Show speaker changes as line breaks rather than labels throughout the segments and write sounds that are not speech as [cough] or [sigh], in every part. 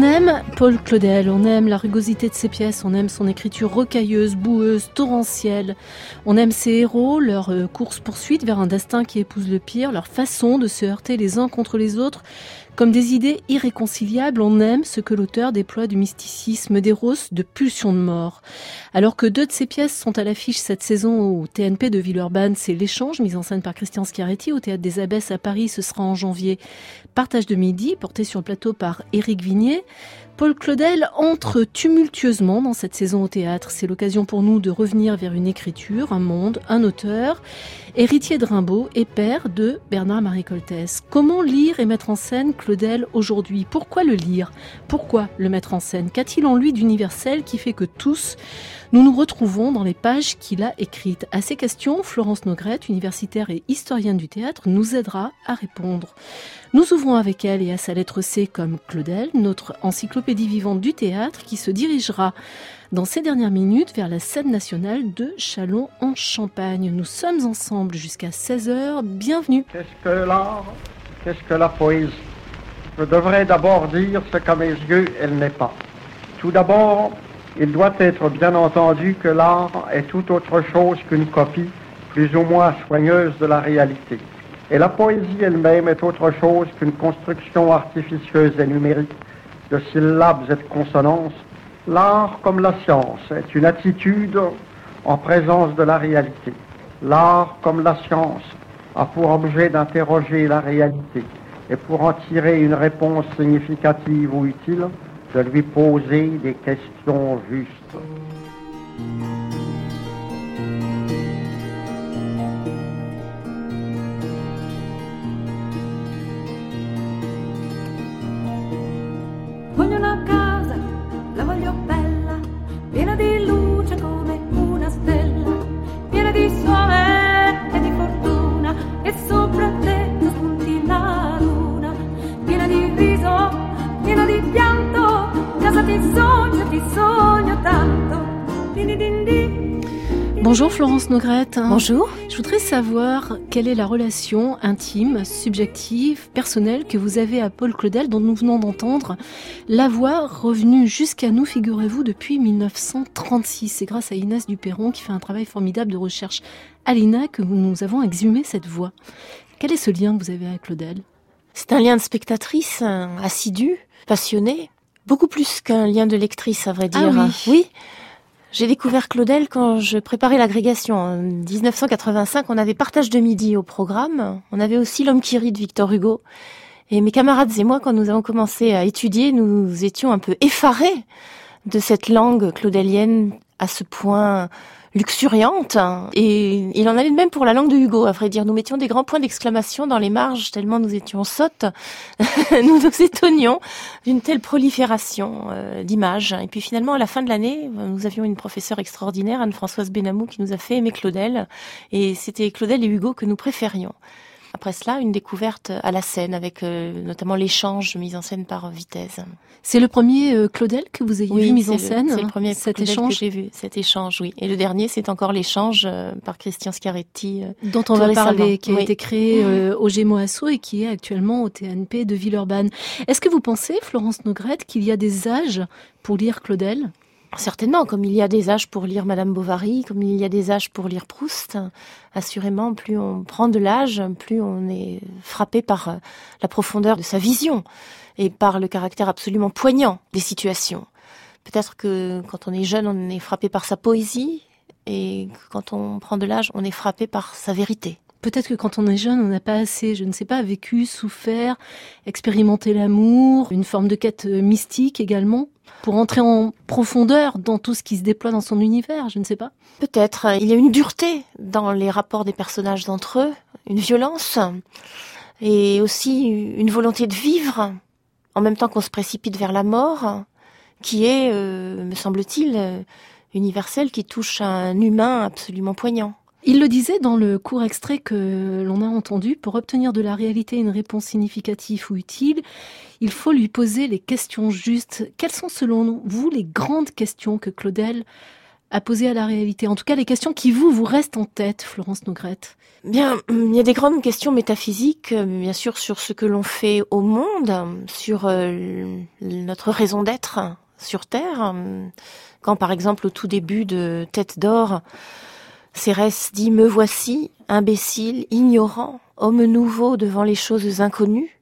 On aime Paul Claudel, on aime la rugosité de ses pièces, on aime son écriture rocailleuse, boueuse, torrentielle. On aime ses héros, leur euh, course-poursuite vers un destin qui épouse le pire, leur façon de se heurter les uns contre les autres. Comme des idées irréconciliables, on aime ce que l'auteur déploie du mysticisme, des roses, de pulsions de mort. Alors que deux de ses pièces sont à l'affiche cette saison au TNP de Villeurbanne, c'est L'échange, mise en scène par Christian Schiaretti au Théâtre des Abbesses à Paris, ce sera en janvier. Partage de midi, porté sur le plateau par Éric Vignier. Paul Claudel entre tumultueusement dans cette saison au théâtre. C'est l'occasion pour nous de revenir vers une écriture, un monde, un auteur, héritier de Rimbaud et père de Bernard-Marie Coltès. Comment lire et mettre en scène Claudel aujourd'hui? Pourquoi le lire? Pourquoi le mettre en scène? Qu'a-t-il en lui d'universel qui fait que tous nous nous retrouvons dans les pages qu'il a écrites À ces questions, Florence Nogrette, universitaire et historienne du théâtre, nous aidera à répondre. Nous ouvrons avec elle et à sa lettre C comme Claudel, notre encyclopédie vivante du théâtre qui se dirigera dans ces dernières minutes vers la scène nationale de Chalon en Champagne. Nous sommes ensemble jusqu'à 16h. Bienvenue.
Qu'est-ce que l'art Qu'est-ce que la poésie? Je devrais d'abord dire ce qu'à mes yeux elle n'est pas. Tout d'abord, il doit être bien entendu que l'art est tout autre chose qu'une copie plus ou moins soigneuse de la réalité. Et la poésie elle-même est autre chose qu'une construction artificieuse et numérique de syllabes et de consonances. L'art, comme la science, est une attitude en présence de la réalité. L'art, comme la science, a pour objet d'interroger la réalité et pour en tirer une réponse significative ou utile, de lui poser des questions justes.
Bonjour Florence Nogrette.
Bonjour.
Je voudrais savoir quelle est la relation intime, subjective, personnelle que vous avez à Paul Claudel dont nous venons d'entendre la voix revenue jusqu'à nous, figurez-vous, depuis 1936. C'est grâce à Inès Duperron qui fait un travail formidable de recherche à l'INA que nous avons exhumé cette voix. Quel est ce lien que vous avez avec Claudel?
C'est un lien de spectatrice euh, assidue, passionnée, beaucoup plus qu'un lien de lectrice, à vrai dire.
Ah oui.
J'ai découvert Claudel quand je préparais l'agrégation. En 1985, on avait Partage de midi au programme. On avait aussi L'homme qui rit de Victor Hugo. Et mes camarades et moi, quand nous avons commencé à étudier, nous étions un peu effarés de cette langue claudelienne à ce point luxuriante. Et il en allait de même pour la langue de Hugo, à vrai dire. Nous mettions des grands points d'exclamation dans les marges, tellement nous étions sottes. [laughs] nous nous étonnions d'une telle prolifération euh, d'images. Et puis finalement, à la fin de l'année, nous avions une professeure extraordinaire, Anne-Françoise Benamou, qui nous a fait aimer Claudel. Et c'était Claudel et Hugo que nous préférions. Après cela, une découverte à la scène, avec euh, notamment l'échange mis en scène par Vitesse.
C'est le premier euh, Claudel que vous ayez vu mis en scène
C'est le premier
cet
Claudel
échange?
que j'ai vu, cet échange, oui. Et le dernier, c'est encore l'échange euh, par Christian Schiaretti. euh,
dont on va parler, qui a
oui.
été créé au Gémeaux Asso et qui est actuellement au TNP de Villeurbanne. Est-ce que vous pensez, Florence Nogrette, qu'il y a des âges pour lire Claudel?
Certainement, comme il y a des âges pour lire Madame Bovary, comme il y a des âges pour lire Proust, assurément, plus on prend de l'âge, plus on est frappé par euh, la profondeur de sa vision et par le caractère absolument poignant des situations. Peut-être que quand on est jeune, on est frappé par sa poésie, et quand on prend de l'âge, on est frappé par sa vérité.
Peut-être que quand on est jeune, on n'a pas assez, je ne sais pas, vécu, souffert, expérimenté l'amour, une forme de quête euh, mystique également, pour entrer en profondeur dans tout ce qui se déploie dans son univers, je ne sais pas.
Peut-être. Il y a une dureté dans les rapports des personnages entre eux, une violence, et aussi une volonté de vivre, en même temps qu'on se précipite vers la mort, qui est, euh, me semble-t-il, euh, universel qui touche un humain absolument poignant.
Il le disait dans le court extrait que l'on a entendu, pour obtenir de la réalité une réponse significative ou utile, il faut lui poser les questions justes. Quelles sont selon vous les grandes questions que Claudel a posées à la réalité? En tout cas, les questions qui vous, vous restent en tête, Florence Nogrette
Bien, il y a des grandes questions métaphysiques, bien sûr, sur ce que l'on fait au monde, sur euh, notre raison d'être sur Terre. Quand, par exemple, au tout début de Tête d'or, Cérès dit Me voici, imbécile, ignorant, homme nouveau devant les choses inconnues,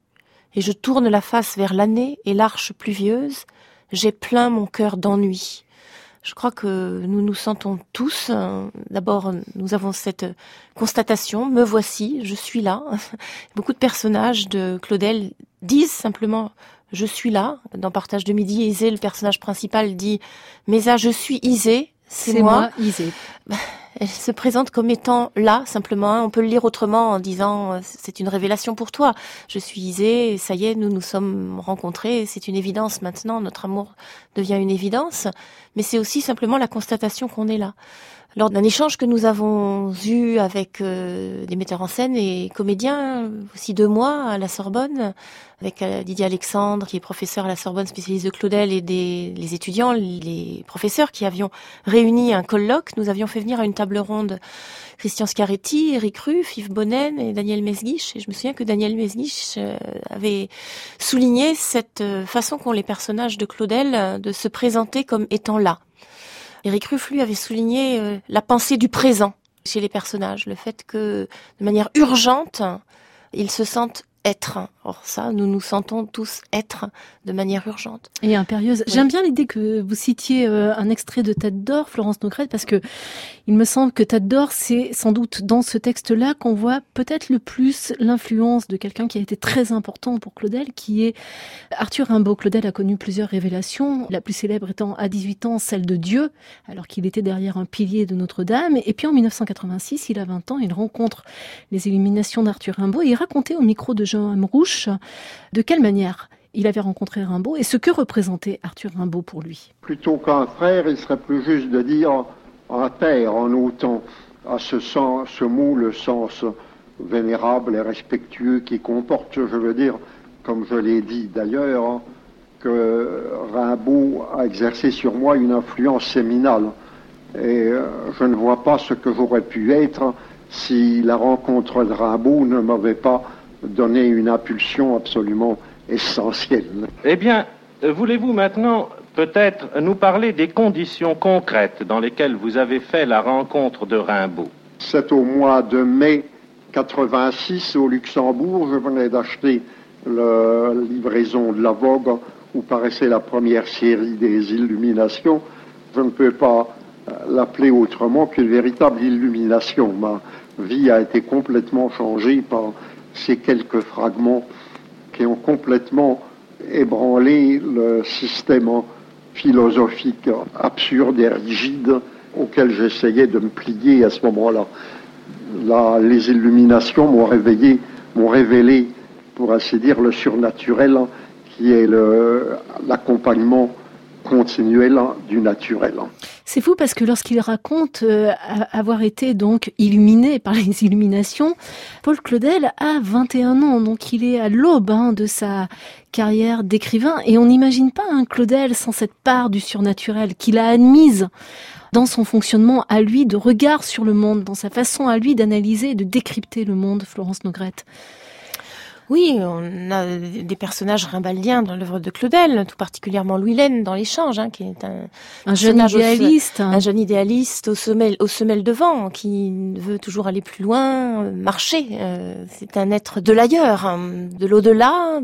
et je tourne la face vers l'année et l'arche pluvieuse, j'ai plein mon cœur d'ennui. Je crois que nous nous sentons tous. Euh, d'abord, nous avons cette constatation, me voici, je suis là. [laughs] Beaucoup de personnages de Claudel disent simplement je suis là. Dans Partage de midi, Isée, le personnage principal dit mais ah, je suis Isée, c'est moi.
Isée. [laughs]
Elle se présente comme étant là, simplement. On peut le lire autrement en disant euh, c'est une révélation pour toi. Je suis Isée, ça y est, nous nous sommes rencontrés, c'est une évidence maintenant, notre amour devient une évidence. Mais c'est aussi simplement la constatation qu'on est là lors d'un échange que nous avons eu avec euh, des metteurs en scène et comédiens, aussi deux mois à la Sorbonne, avec euh, Didier Alexandre, qui est professeur à la Sorbonne, spécialiste de Claudel, et des les étudiants, les professeurs qui avions réuni un colloque. Nous avions fait venir à une table ronde Christian Scaretti, Eric Ruff, Yves Bonnen et Daniel Mesguich. Et je me souviens que Daniel Mesguich euh, avait souligné cette façon qu'ont les personnages de Claudel de se présenter comme étant là Eric Ruff, lui, avait souligné euh, la pensée du présent chez les personnages, le fait que, de manière urgente, ils se sentent être. Or ça, nous nous sentons tous être de manière urgente.
Et impérieuse. J'aime bien l'idée que vous citiez euh, un extrait de Tête d'or, Florence Nocrette, parce que il me semble que Tête d'or, c'est sans doute dans ce texte-là qu'on voit peut-être le plus l'influence de quelqu'un qui a été très important pour Claudel, qui est Arthur Rimbaud. Claudel a connu plusieurs révélations, la plus célèbre étant à 18 ans celle de Dieu, alors qu'il était derrière un pilier de Notre-Dame. Et puis en 1986, il a 20 ans, il rencontre les illuminations d'Arthur Rimbaud et il racontait au micro de Jean Amrouche de quelle manière il avait rencontré Rimbaud et ce que représentait Arthur Rimbaud pour lui?
Plutôt qu'un frère, il serait plus juste de dire un père en autant à ce, sens, ce mot le sens vénérable et respectueux qui comporte, je veux dire, comme je l'ai dit d'ailleurs, que Rimbaud a exercé sur moi une influence séminale. Et euh, je ne vois pas ce que j'aurais pu être si la rencontre de Rimbaud ne m'avait pas donner une impulsion absolument essentielle.
Eh bien, voulez-vous maintenant peut-être nous parler des conditions concrètes dans lesquelles vous avez fait la rencontre de Rimbaud?
C'est au mois de mai 86 au Luxembourg. Je venais d'acheter la livraison de la Vogue où paraissait la première série des illuminations. Je ne peux pas euh, l'appeler autrement qu'une véritable illumination. Ma vie a été complètement changée par ces quelques fragments qui ont complètement ébranlé le système philosophique absurde et rigide auquel j'essayais de me plier à ce moment-là. les illuminations m'ont réveillé, m'ont révélé, pour ainsi dire, le surnaturel qui est l'accompagnement continuel du naturel.
C'est fou parce que lorsqu'il raconte euh, avoir été donc illuminé par les [laughs] illuminations, Paul Claudel a 21 ans, donc il est à l'aube hein, de sa carrière d'écrivain et on n'imagine pas un Claudel sans cette part du surnaturel qu'il a admise dans son fonctionnement à lui de regard sur le monde, dans sa façon à lui d'analyser et de décrypter le monde, Florence Nogrette.
Oui, on a des personnages rimbaldiens dans l'œuvre de Claudel, tout particulièrement Louis Laine dans l'échange, hein, qui est
un, jeune idéaliste,
un jeune idéaliste au semelle, au semelle de vent, qui veut toujours aller plus loin, marcher. Euh, c'est un être de l'ailleurs, hein, de l'au-delà,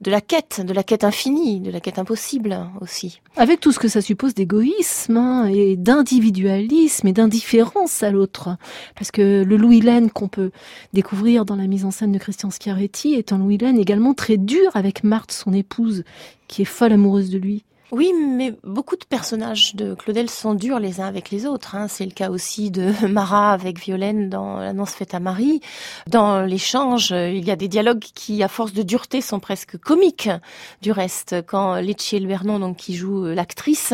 de la quête, de la quête infinie, de la quête impossible aussi.
Avec tout ce que ça suppose d'égoïsme hein, et d'individualisme et d'indifférence à l'autre, parce que le Louis Laine qu'on peut découvrir dans la mise en scène de Christian Schiaretti est un Louis également très dur avec Marthe, son épouse, qui est folle amoureuse de lui.
Oui, mais beaucoup de personnages de Claudel sont durs les uns avec les autres. Hein. C'est le cas aussi de [laughs] Marat avec Violaine dans l'annonce faite à Marie. Dans l'échange, il y a des dialogues qui, à force de dureté, sont presque comiques. Du reste, quand Lecce Vernon, donc qui joue l'actrice,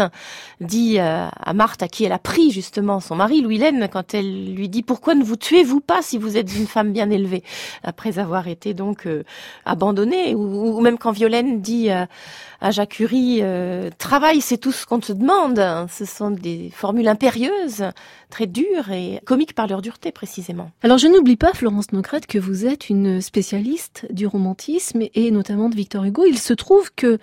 dit euh, à Marthe, à qui elle a pris justement son mari, Louis-Laine, quand elle lui dit pourquoi ne vous tuez-vous pas si vous êtes une femme bien élevée, après avoir été donc euh, abandonnée, ou, même quand Violaine dit euh, à Jacques Curie, travail, c'est tout ce qu'on te demande. Ce sont des formules impérieuses, très dures et comiques par leur dureté précisément.
Alors je n'oublie pas, Florence Nocrette, que vous êtes une spécialiste du romantisme et notamment de Victor Hugo. Il se trouve que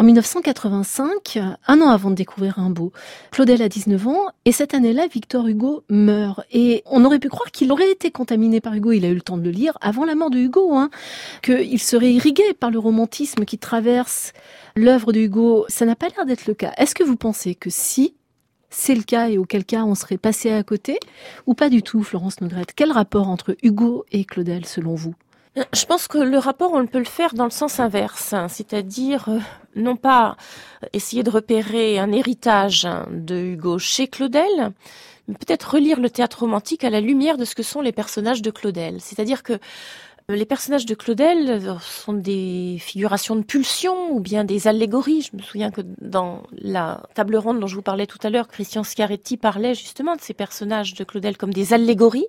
en 1985, un an avant de découvrir Rimbaud, Claudel a 19 ans et cette année-là, Victor Hugo meurt. Et on aurait pu croire qu'il aurait été contaminé par Hugo, il a eu le temps de le lire avant la mort de Hugo, hein, qu'il serait irrigué par le romantisme qui traverse l'œuvre de Hugo. Ça n'a pas l'air d'être le cas. Est-ce que vous pensez que si c'est le cas et auquel cas on serait passé à côté ou pas du tout, Florence Nogrette? Quel rapport entre Hugo et Claudel selon vous?
Je pense que le rapport, on peut le faire dans le sens inverse, hein, c'est-à-dire euh, non pas essayer de repérer un héritage de Hugo chez Claudel, mais peut-être relire le théâtre romantique à la lumière de ce que sont les personnages de Claudel. C'est-à-dire que euh, les personnages de Claudel sont des figurations de pulsion ou bien des allégories. Je me souviens que dans la table ronde dont je vous parlais tout à l'heure, Christian Schiaretti parlait justement de ces personnages de Claudel comme des allégories.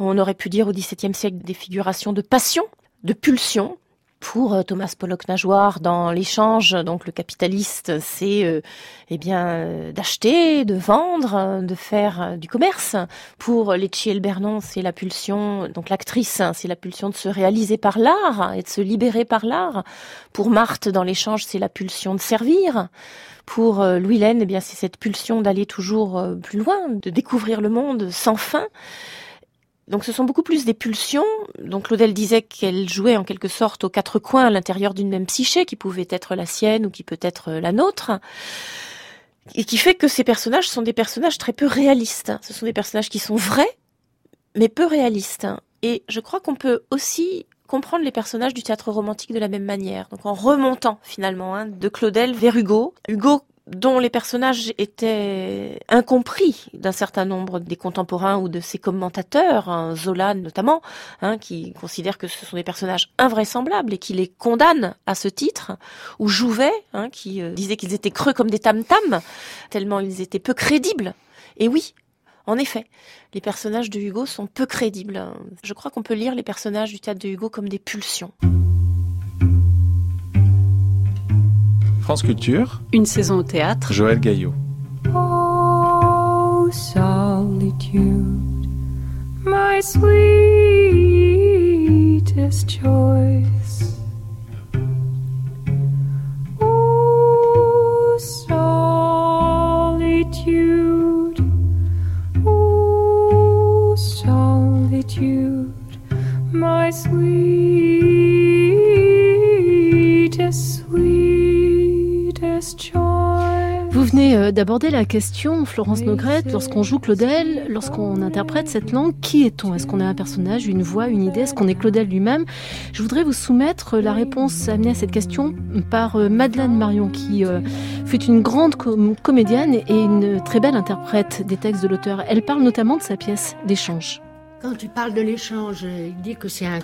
On aurait pu dire au XVIIe siècle des figurations de passion, de pulsion. Pour euh, Thomas Pollock Nageoire, dans l'échange, donc le capitaliste, c'est euh, eh bien euh, d'acheter, de vendre, de faire du commerce. Pour Lecce et Bernon, c'est la pulsion, donc l'actrice, c'est la pulsion de se réaliser par l'art et de se libérer par l'art. Pour Marthe, dans l'échange, c'est la pulsion de servir. Pour Louis Laine, eh bien c'est cette pulsion d'aller toujours plus loin, de découvrir le monde sans fin. Donc ce sont beaucoup plus des pulsions. Donc Claudel disait qu'elle jouait en quelque sorte aux quatre coins à l'intérieur d'une même psyché qui pouvait être la sienne ou qui peut être la nôtre. Et qui fait que ces personnages sont des personnages très peu réalistes. Ce sont des personnages qui sont vrais, mais peu réalistes. Et je crois qu'on peut aussi comprendre les personnages du théâtre romantique de la même manière. Donc en remontant finalement hein, de Claudel vers Hugo. Hugo dont les personnages étaient incompris d'un certain nombre des contemporains ou de ses commentateurs, hein, Zola notamment, hein, qui considère que ce sont des personnages invraisemblables et qui les condamne à ce titre, ou Jouvet, hein, qui euh, disait qu'ils étaient creux comme des tam-tams, tellement ils étaient peu crédibles. Et oui, en effet, les personnages de Hugo sont peu crédibles. Je crois qu'on peut lire les personnages du théâtre de Hugo comme des pulsions.
France Culture.
Une saison au théâtre.
Joël Gaillot.
Oh, solitude, my sweetest choice. Oh, solitude, oh, solitude, my sweetest,
Euh, d'aborder la question, Florence Nogrette, lorsqu'on joue Claudel, lorsqu'on interprète cette langue, qui est-on? Est-ce qu'on est un personnage, une voix, une idée? Est-ce qu'on est Claudel lui-même? Je voudrais vous soumettre la réponse amenée à cette question par euh, Madeleine Marion, qui euh, fut une grande comédienne et une très belle interprète des textes de l'auteur. Elle parle notamment de sa pièce d'échange.
Quand tu parles de l'échange, il dit que c'est un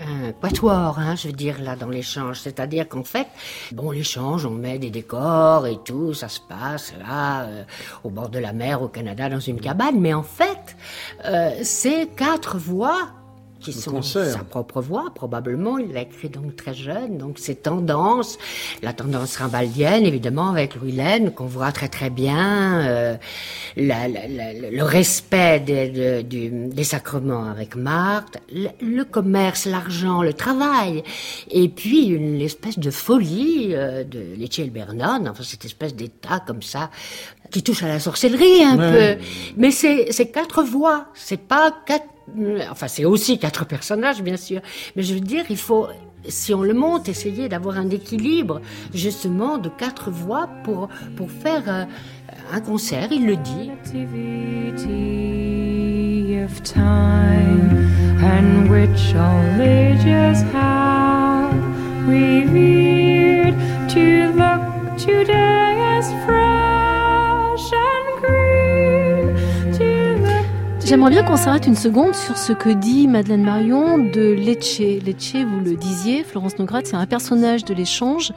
un quatuor, hein, je veux dire, là, dans l'échange. C'est-à-dire qu'en fait, bon, l'échange, on met des décors et tout, ça se passe là, euh, au bord de la mer, au Canada, dans une cabane, mais en fait, euh, c'est quatre voix qui sont sa propre voix, probablement. Il l'a écrit donc très jeune, donc ses tendances, la tendance rimbaldienne, évidemment, avec Louis Laine, qu'on voit très très bien, euh, le respect des, des sacrements avec Marthe, le, commerce, l'argent, le travail, et puis une espèce de folie euh, de Lecce Bernon, enfin cette espèce d'état comme ça, qui touche à la sorcellerie un peu. Mais c'est quatre voix, c'est pas quatre Enfin, c'est aussi quatre personnages, bien sûr. Mais je veux dire, il faut, si on le monte, essayer d'avoir un équilibre, justement, de quatre voix pour, pour faire euh, un concert, il le dit.
J'aimerais bien qu'on s'arrête une seconde sur ce que dit Madeleine Marion de Lecce. Lecce, vous le disiez, Florence Nograt, c'est un personnage de l'échange.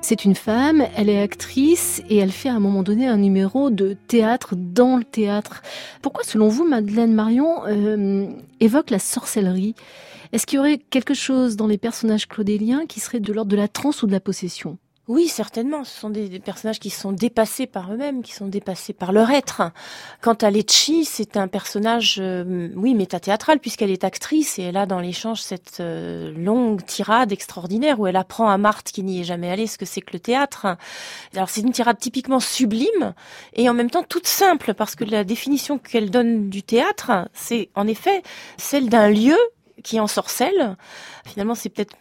C'est une femme, elle est actrice et elle fait à un moment donné un numéro de théâtre dans le théâtre. Pourquoi, selon vous, Madeleine Marion euh, évoque la sorcellerie? Est-ce qu'il y aurait quelque chose dans les personnages claudéliens qui serait de l'ordre de la transe ou de la possession?
Oui, certainement. Ce sont des, personnages qui sont dépassés par eux-mêmes, qui sont dépassés par leur être. Quant à Lecci, c'est un personnage, euh, oui, métathéâtral, puisqu'elle est actrice et elle a dans l'échange cette euh, longue tirade extraordinaire où elle apprend à Marthe, qui n'y est jamais allée, ce que c'est que le théâtre. Alors c'est une tirade typiquement sublime et en même temps toute simple, parce que la définition qu'elle donne du théâtre, c'est en effet celle d'un lieu qui ensorcelle. Finalement, c'est peut-être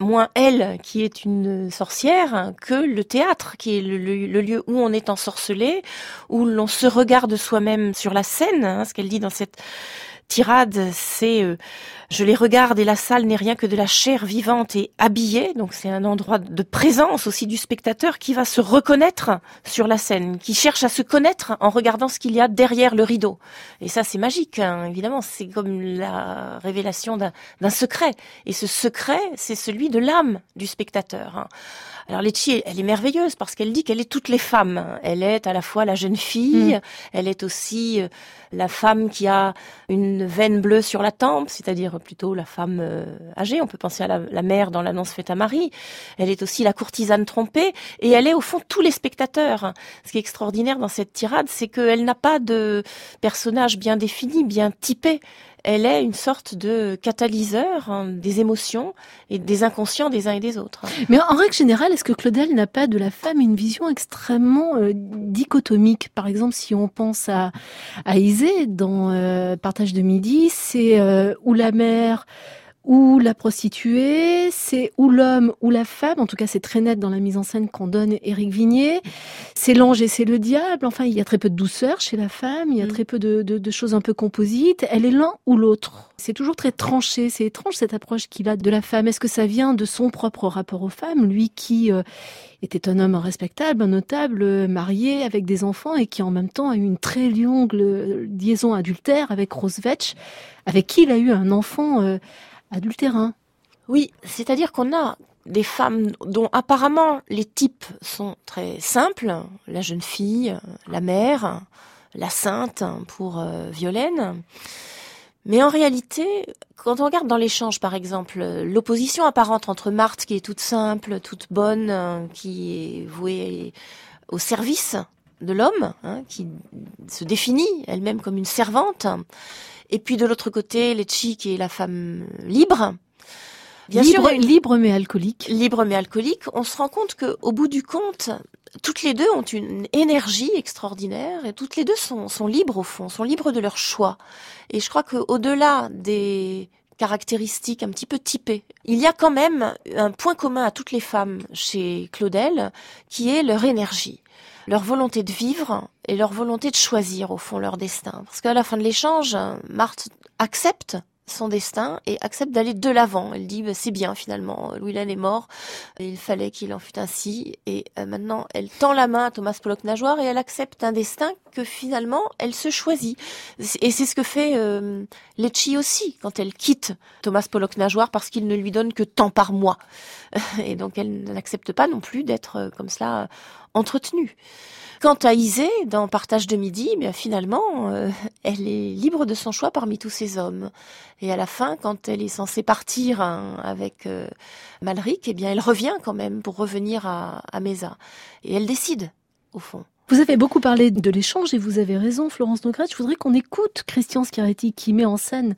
moins elle qui est une sorcière que le théâtre qui est le, lieu où on est ensorcelé, où l'on se regarde soi-même sur la scène. hein, ce qu'elle dit dans cette tirade, c'est euh, je les regarde et la salle n'est rien que de la chair vivante et habillée. Donc c'est un endroit de présence aussi du spectateur qui va se reconnaître sur la scène, qui cherche à se connaître en regardant ce qu'il y a derrière le rideau. Et ça c'est magique, hein, évidemment. C'est comme la révélation d'un secret. Et ce secret, c'est celui de l'âme du spectateur. hein. Alors Lecce, elle est merveilleuse parce qu'elle dit qu'elle est toutes les femmes. Elle est à la fois la jeune fille, elle est aussi euh, la femme qui a une veine bleue sur la tempe, c'est-à-dire plutôt la femme euh, âgée. On peut penser à la, la mère dans l'annonce faite à Marie. Elle est aussi la courtisane trompée et elle est au fond tous les spectateurs. Ce qui est extraordinaire dans cette tirade, c'est qu'elle n'a pas de personnage bien défini, bien typé. Elle est une sorte de catalyseur hein, des émotions et des inconscients des uns et des autres.
Mais en règle générale, est-ce que Claudel n'a pas de la femme une vision extrêmement euh, dichotomique? Par exemple, si on pense à, à Isée dans euh, Partage de midi, c'est euh, ou la mère ou la prostituée, c'est ou l'homme ou la femme, en tout cas c'est très net dans la mise en scène qu'en donne Éric Vignier, c'est l'ange et c'est le diable, enfin il y a très peu de douceur chez la femme, il y a
Mm.
très peu de, de- de choses un peu composites, elle est l'un ou l'autre. C'est toujours très tranché, c'est étrange cette approche qu'il a de la femme. Est-ce que ça vient de son propre rapport aux femmes, lui qui euh, était un homme respectable, un notable, euh, marié avec des enfants et qui en même temps a eu une très longue euh, liaison adultère avec Rose Vetch, avec qui il a eu un enfant euh, adultérin.
Oui, c'est-à-dire qu'on a des femmes dont apparemment les types sont très simples, la jeune fille, la mère, la sainte pour euh, Violaine. Mais en réalité, quand on regarde dans l'échange, par exemple, l'opposition apparente entre Marthe, qui est toute simple, toute bonne, qui est vouée au service de l'homme, hein, qui se définit elle-même comme une servante, et puis de l'autre côté, Lecce, qui est la femme libre, Bien
libre,
sûr, une-
libre mais alcoolique.
libre mais alcoolique, on se rend compte que au bout du compte, toutes les deux ont une énergie extraordinaire et toutes les deux sont, sont libres au fond, sont libres de leur choix. Et je crois que au-delà des caractéristiques un petit peu typées, il y a quand même un point commun à toutes les femmes chez Claudel, qui est leur énergie leur volonté de vivre et leur volonté de choisir au fond leur destin. Parce qu'à la fin de l'échange, Marthe accepte son destin et accepte d'aller de l'avant. Elle dit bah, c'est bien finalement, Louis Lannes est mort, il fallait qu'il en fût ainsi et euh, maintenant elle tend la main à Thomas Pollock Nageoire et elle accepte un destin que finalement elle se choisit. Et c'est ce que fait euh, Lecce aussi quand elle quitte Thomas Pollock Nageoire parce qu'il ne lui donne que tant par mois. [laughs] Et donc elle n'accepte pas non plus d'être euh, comme cela entretenue. Quant à Isée, dans Partage de midi, bien finalement, euh, elle est libre de son choix parmi tous ces hommes. Et à la fin, quand elle est censée partir hein, avec euh, Malric, eh bien, elle revient quand même pour revenir à, à Mesa. Et elle décide, au fond.
Vous avez beaucoup parlé de l'échange et vous avez raison, Florence Nogret. Je voudrais qu'on écoute Christian Schiaretti qui met en scène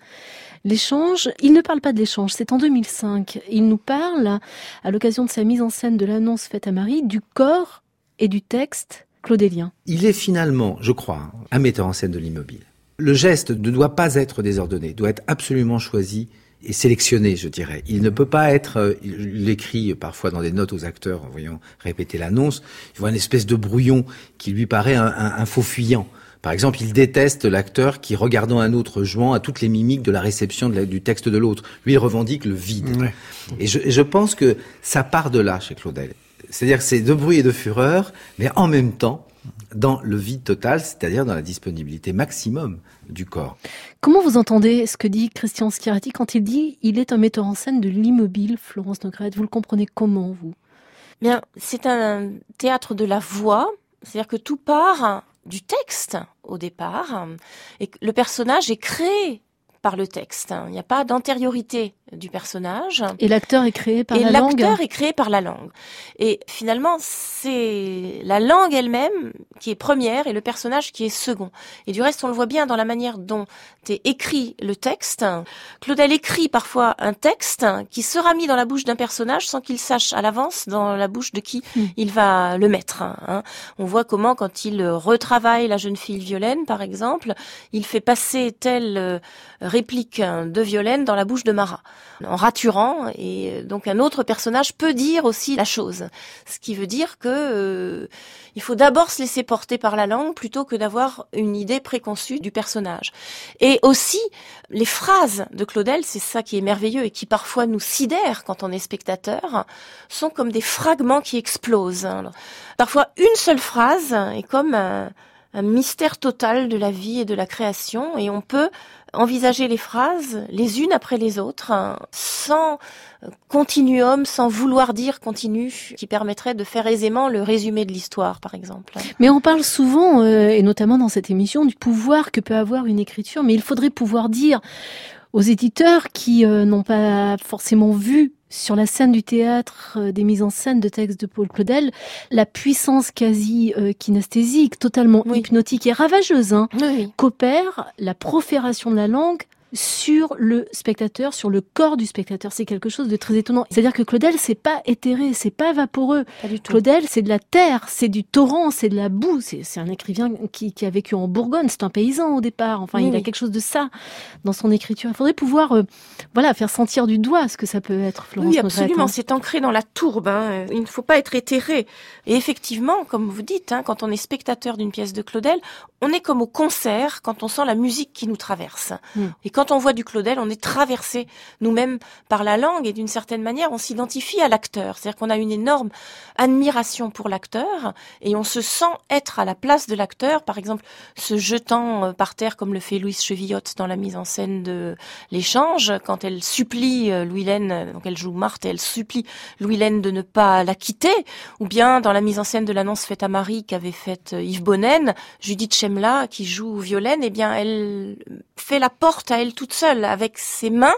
l'échange. Il ne parle pas de l'échange, c'est en 2005. Il nous parle, à l'occasion de sa mise en scène de l'annonce faite à Marie, du corps et du texte claudélien.
Il est finalement, je crois, un metteur en scène de l'immobile. Le geste ne doit pas être désordonné, doit être absolument choisi et sélectionné, je dirais. Il ne peut pas être, euh, il l'écrit parfois dans des notes aux acteurs en voyant répéter l'annonce, il voit une espèce de brouillon qui lui paraît un, un- un faux fuyant. Par exemple, il déteste l'acteur qui, regardant un autre jouant, a toutes les mimiques de la réception de la- du texte de l'autre. Lui, il revendique le vide. Et je, et je pense que ça part de là chez Claudel. C'est-à-dire que c'est de bruit et de fureur, mais en même temps dans le vide total, c'est-à-dire dans la disponibilité maximum du corps.
Comment vous entendez ce que dit Christian Schirati quand il dit il est un metteur en scène de l'immobile, Florence Nogrette Vous le comprenez comment, vous?
Bien, c'est un théâtre de la voix, c'est-à-dire que tout part du texte au départ, et que le personnage est créé par le texte. Il n'y a pas d'antériorité du personnage.
Et l'acteur est créé par
et
la langue.
l'acteur est créé par la langue. Et finalement, c'est la langue elle-même qui est première et le personnage qui est second. Et du reste, on le voit bien dans la manière dont est écrit le texte. Claudel écrit parfois un texte qui sera mis dans la bouche d'un personnage sans qu'il sache à l'avance dans la bouche de qui
Mm.
il va le mettre. hein. On voit comment quand il retravaille la jeune fille Violaine, par exemple, il fait passer telle euh, réplique de Violaine dans la bouche de Marat en raturant et donc un autre personnage peut dire aussi la chose. Ce qui veut dire que euh, il faut d'abord se laisser porter par la langue plutôt que d'avoir une idée préconçue du personnage. Et aussi les phrases de Claudel c'est ça qui est merveilleux et qui parfois nous sidère quand on est spectateur sont comme des fragments qui explosent. Parfois une seule phrase est comme un un mystère total de la vie et de la création et on peut envisager les phrases les unes après les autres hein, sans continuum, sans vouloir dire continu, qui permettrait de faire aisément le résumé de l'histoire, par exemple.
Mais on parle souvent, euh, et notamment dans cette émission, du pouvoir que peut avoir une écriture, mais il faudrait pouvoir dire aux éditeurs qui euh, n'ont pas forcément vu sur la scène du théâtre euh, des mises en scène de textes de Paul Claudel, la puissance quasi euh, kinesthésique, totalement
Oui.
hypnotique et ravageuse, hein,
Oui, oui.
qu'opère la profération de la langue sur le spectateur, sur le corps du spectateur. C'est quelque chose de très étonnant. C'est-à-dire que Claudel, c'est pas éthéré, c'est pas vaporeux.
Pas du tout.
Claudel, c'est de la terre, c'est du torrent, c'est de la boue. C'est un écrivain qui, qui a vécu en Bourgogne. C'est un paysan au départ. Enfin,
Oui,
il a
oui.
quelque chose de ça dans son écriture. Il faudrait pouvoir, euh, voilà, faire sentir du doigt ce que ça peut être, Florence
Oui, absolument.
hein.
C'est ancré dans la tourbe. hein. Il ne faut pas être éthéré. Et effectivement, comme vous dites, hein, quand on est spectateur d'une pièce de Claudel, on est comme au concert quand on sent la musique qui nous traverse.
Mm.
Et quand on voit du Claudel, on est traversé nous-mêmes par la langue et d'une certaine manière, on s'identifie à l'acteur. C'est-à-dire qu'on a une énorme admiration pour l'acteur et on se sent être à la place de l'acteur, par exemple, se jetant euh, par terre comme le fait Louise Chevillotte dans la mise en scène de l'échange, quand elle supplie euh, Louis-Laine, euh, donc elle joue Marthe, elle supplie Louis-Laine de ne pas la quitter, ou bien dans la mise en scène de l'annonce faite à Marie qu'avait faite Yves Bonnen, Judith Chemla, qui joue Violaine, eh bien elle fait la porte à elle toute seule, avec ses mains,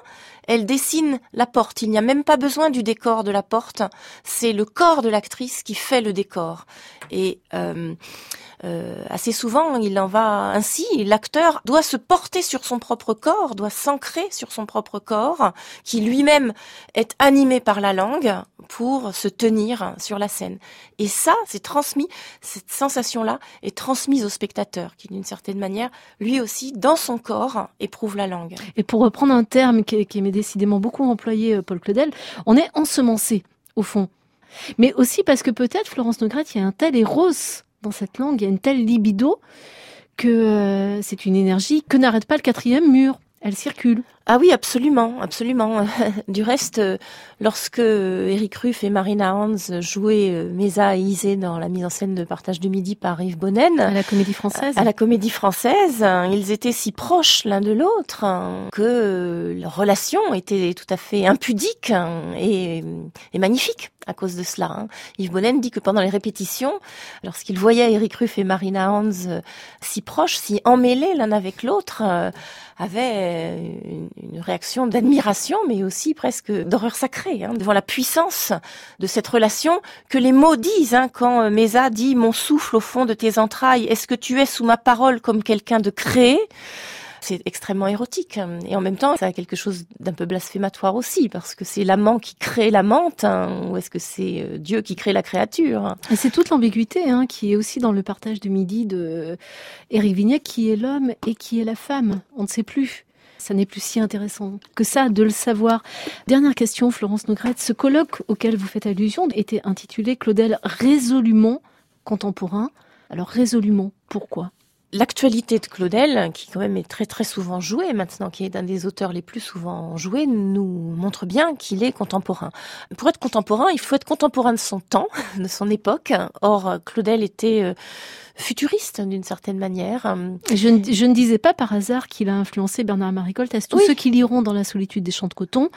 elle dessine la porte. Il n'y a même pas besoin du décor de la porte. C'est le corps de l'actrice qui fait le décor. Et euh, euh, assez souvent, il en va ainsi. L'acteur doit se porter sur son propre corps, doit s'ancrer sur son propre corps, qui lui-même est animé par la langue pour se tenir sur la scène. Et ça, c'est transmis, cette sensation-là est transmise au spectateur, qui d'une certaine manière, lui aussi, dans son corps, éprouve la langue.
Et pour reprendre un terme qui, qui décidément beaucoup employé, euh, Paul Claudel, on est ensemencé, au fond. Mais aussi parce que peut-être, Florence Nogrette, il y a un tel éros dans cette langue, il y a une telle libido, que euh, c'est une énergie que n'arrête pas le quatrième mur. Elle circule.
Ah oui, absolument, absolument. [laughs] Du reste, euh, lorsque Eric Ruff et Marina Hans jouaient euh, Mesa et Isée dans la mise en scène de Partage de Midi par Yves Bonnen,
À la comédie française.
à la comédie française, ils étaient si proches l'un de l'autre que leur relation était tout à fait impudique et, et magnifique à cause de cela. hein. Yves Bonnen dit que pendant les répétitions, lorsqu'il voyait Eric Ruff et Marina Hans si proches, si emmêlés l'un avec l'autre, avait euh, une, réaction d'admiration, mais aussi presque d'horreur sacrée, hein, devant la puissance de cette relation que les mots disent. Hein, quand euh, Mesa dit « Mon souffle au fond de tes entrailles, est-ce que tu es sous ma parole comme quelqu'un de créé ?» C'est extrêmement érotique. Et en même temps, ça a quelque chose d'un peu blasphématoire aussi, parce que c'est l'amant qui crée l'amante, hein, ou est-ce que c'est euh, Dieu qui crée la créature?
Et c'est toute l'ambiguïté hein, qui est aussi dans le partage du midi de Éric Vignet, qui est l'homme et qui est la femme. On ne sait plus. Ça n'est plus si intéressant que ça de le savoir. Dernière question, Florence Nogrette. Ce colloque auquel vous faites allusion était intitulé Claudel résolument contemporain. Alors résolument, pourquoi?
L'actualité de Claudel, qui quand même est très très souvent jouée maintenant, qui est un des auteurs les plus souvent joués, nous montre bien qu'il est contemporain. Pour être contemporain, il faut être contemporain de son temps, de son époque. Or, Claudel était euh, futuriste d'une certaine manière.
Je ne, je ne, disais pas par hasard qu'il a influencé Bernard-Marie Coltès. Tous ceux qui liront dans la solitude des champs de coton,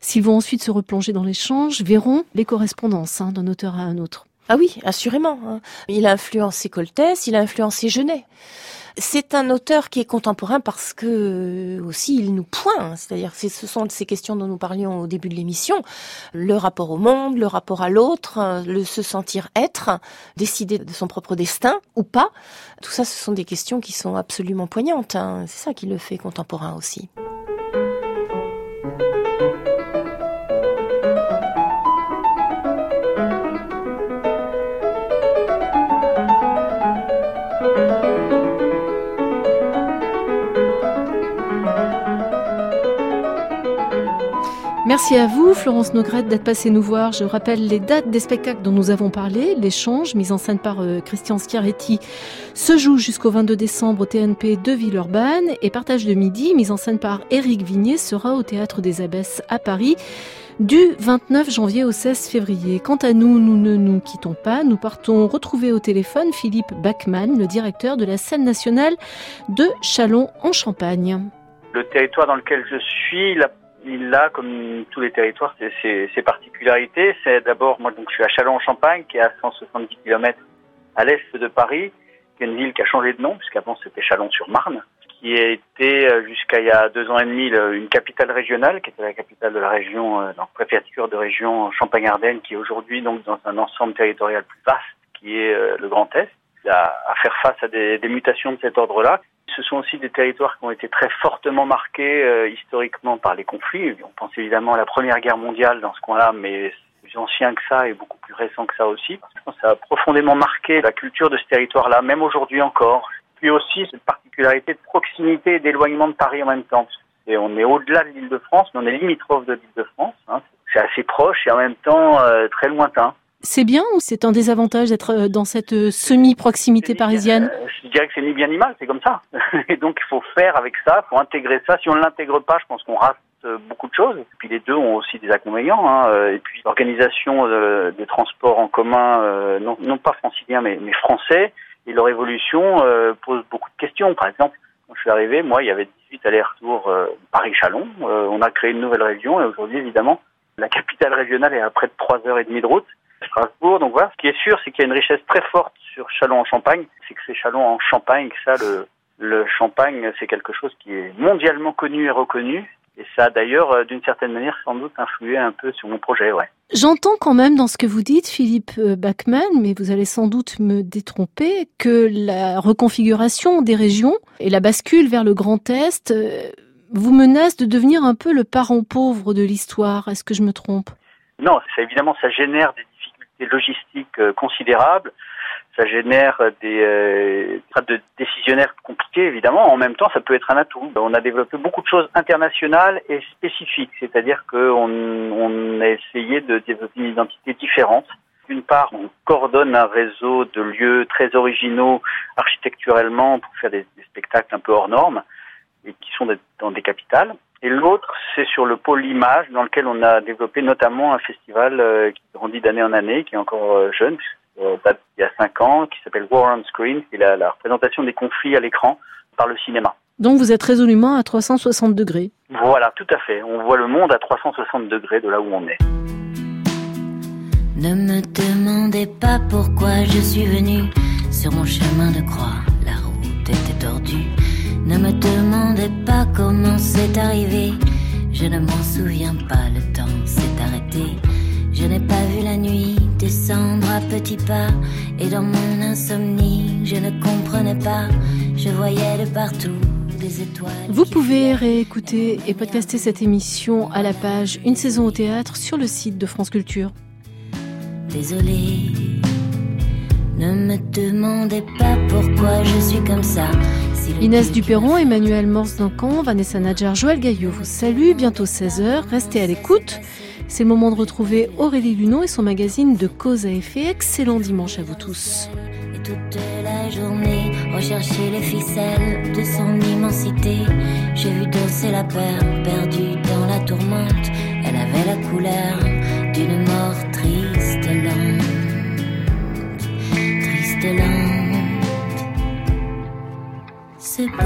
s'ils vont ensuite se replonger dans l'échange, verront les correspondances hein, d'un auteur à un autre.
Ah oui, assurément. Hein. Il a influencé Coltès, il a influencé Genet. C'est un auteur qui est contemporain parce que aussi il nous pointe, c'est-à-dire ce sont ces questions dont nous parlions au début de l'émission, le rapport au monde, le rapport à l'autre, le se sentir être, décider de son propre destin ou pas. Tout ça, ce sont des questions qui sont absolument poignantes. Hein. C'est ça qui le fait contemporain aussi.
Merci à vous, Florence Nogrette, d'être passée nous voir. Je rappelle les dates des spectacles dont nous avons parlé. L'échange, mise en scène par euh, Christian Schiaretti, se joue jusqu'au 22 décembre au TNP de Villeurbanne. Et Partage de midi, mise en scène par Éric Vignier, sera au Théâtre des Abbesses à Paris du 29 janvier au 16 février. Quant à nous, nous ne nous quittons pas. Nous partons retrouver au téléphone Philippe Bachmann, le directeur de la scène nationale de Chalon en Champagne.
Le territoire dans lequel je suis, la il a, comme tous les territoires, ses, ses particularités. C'est d'abord, moi, donc, je suis à Châlons-en-Champagne, qui est à 170 km à l'est de Paris, qui est une ville qui a changé de nom, puisqu'avant c'était Chalon-sur-Marne, qui été euh, jusqu'à il y a deux ans et demi une capitale régionale, qui était la capitale de la région, euh, donc préfecture de région Champagne-Ardenne, qui est aujourd'hui donc dans un ensemble territorial plus vaste, qui est euh, le Grand Est, à, à faire face à des, des mutations de cet ordre-là, ce sont aussi des territoires qui ont été très fortement marqués euh, historiquement par les conflits. On pense évidemment à la Première Guerre mondiale dans ce coin-là, mais plus ancien que ça et beaucoup plus récent que ça aussi. Ça a profondément marqué la culture de ce territoire-là, même aujourd'hui encore. Puis aussi cette particularité de proximité et d'éloignement de Paris en même temps. Et on est au-delà de l'île de France, mais on est limitrophe de l'île de France. Hein. C'est assez proche et en même temps euh, très lointain.
C'est bien ou c'est un désavantage d'être euh, dans cette euh, semi-proximité parisienne
euh, Je dirais que c'est ni bien ni mal, c'est comme ça. [laughs] Et donc il faut faire avec ça, il faut intégrer ça. Si on ne l'intègre pas, je pense qu'on rate beaucoup de choses. Et puis les deux ont aussi des inconvénients. Hein. Et puis l'organisation des transports en commun, non, non, pas franciliens mais, mais, français, et leur évolution pose beaucoup de questions. Par exemple, quand je suis arrivé, moi, il y avait 18 allers-retours Paris-Chalon. on a créé une nouvelle région et aujourd'hui, évidemment, la capitale régionale est à près de 3 heures et demie de route. Strasbourg. Donc voilà, ce qui est sûr, c'est qu'il y a une richesse très forte sur Chalon en Champagne. C'est que c'est Chalon en Champagne, que ça, le, le Champagne, c'est quelque chose qui est mondialement connu et reconnu. Et ça a d'ailleurs, euh, d'une certaine manière, sans doute influé un peu sur mon projet, ouais.
J'entends quand même dans ce que vous dites, Philippe euh, Bachmann, mais vous allez sans doute me détromper, que la reconfiguration des régions et la bascule vers le Grand Est euh, vous menace de devenir un peu le parent pauvre de l'histoire. Est-ce que je me trompe?
Non, ça, évidemment, ça génère des des logistiques euh, considérables. Ça génère des euh, de décisionnaires compliqués, évidemment. En même temps, ça peut être un atout. On a développé beaucoup de choses internationales et spécifiques, c'est-à-dire qu'on on a essayé de développer une identité différente. D'une part, on coordonne un réseau de lieux très originaux architecturellement pour faire des, des spectacles un peu hors normes et qui sont dans des capitales. Et l'autre, c'est sur le pôle image, dans lequel on a développé notamment un festival euh, qui grandit d'année en année, qui est encore euh, jeune, euh, date il y a cinq ans, qui s'appelle War on Screen, qui est la, la représentation des conflits à l'écran par le cinéma.
Donc vous êtes résolument à 360 degrés.
Voilà, tout à fait. On voit le monde à 360 degrés de là où on est.
Ne me demandez pas pourquoi je suis venu sur mon chemin de croix. La route était tordue. Ne me demandez ne m'en souviens pas, le temps s'est arrêté. Je n'ai pas vu la nuit descendre à petits pas. Et dans mon insomnie, je ne comprenais pas. Je voyais de partout des étoiles.
Vous pouvez réécouter et podcaster cette émission à la page Une saison au théâtre sur le site de France Culture.
Désolé, ne me demandez pas pourquoi je suis comme ça.
Inès Duperron, Emmanuel Morse Duncan, Vanessa Nadjar, Joël Gaillot vous salue. Bientôt 16h. Restez à l'écoute. C'est le moment de retrouver Aurélie Luneau et son magazine de cause à effet. Excellent dimanche à vous tous.
Et toute la journée, rechercher les ficelles de son immensité. J'ai vu danser la perle perdue dans la tourmente. Elle avait la couleur d'une mort triste et lente, triste et lente. C'est beau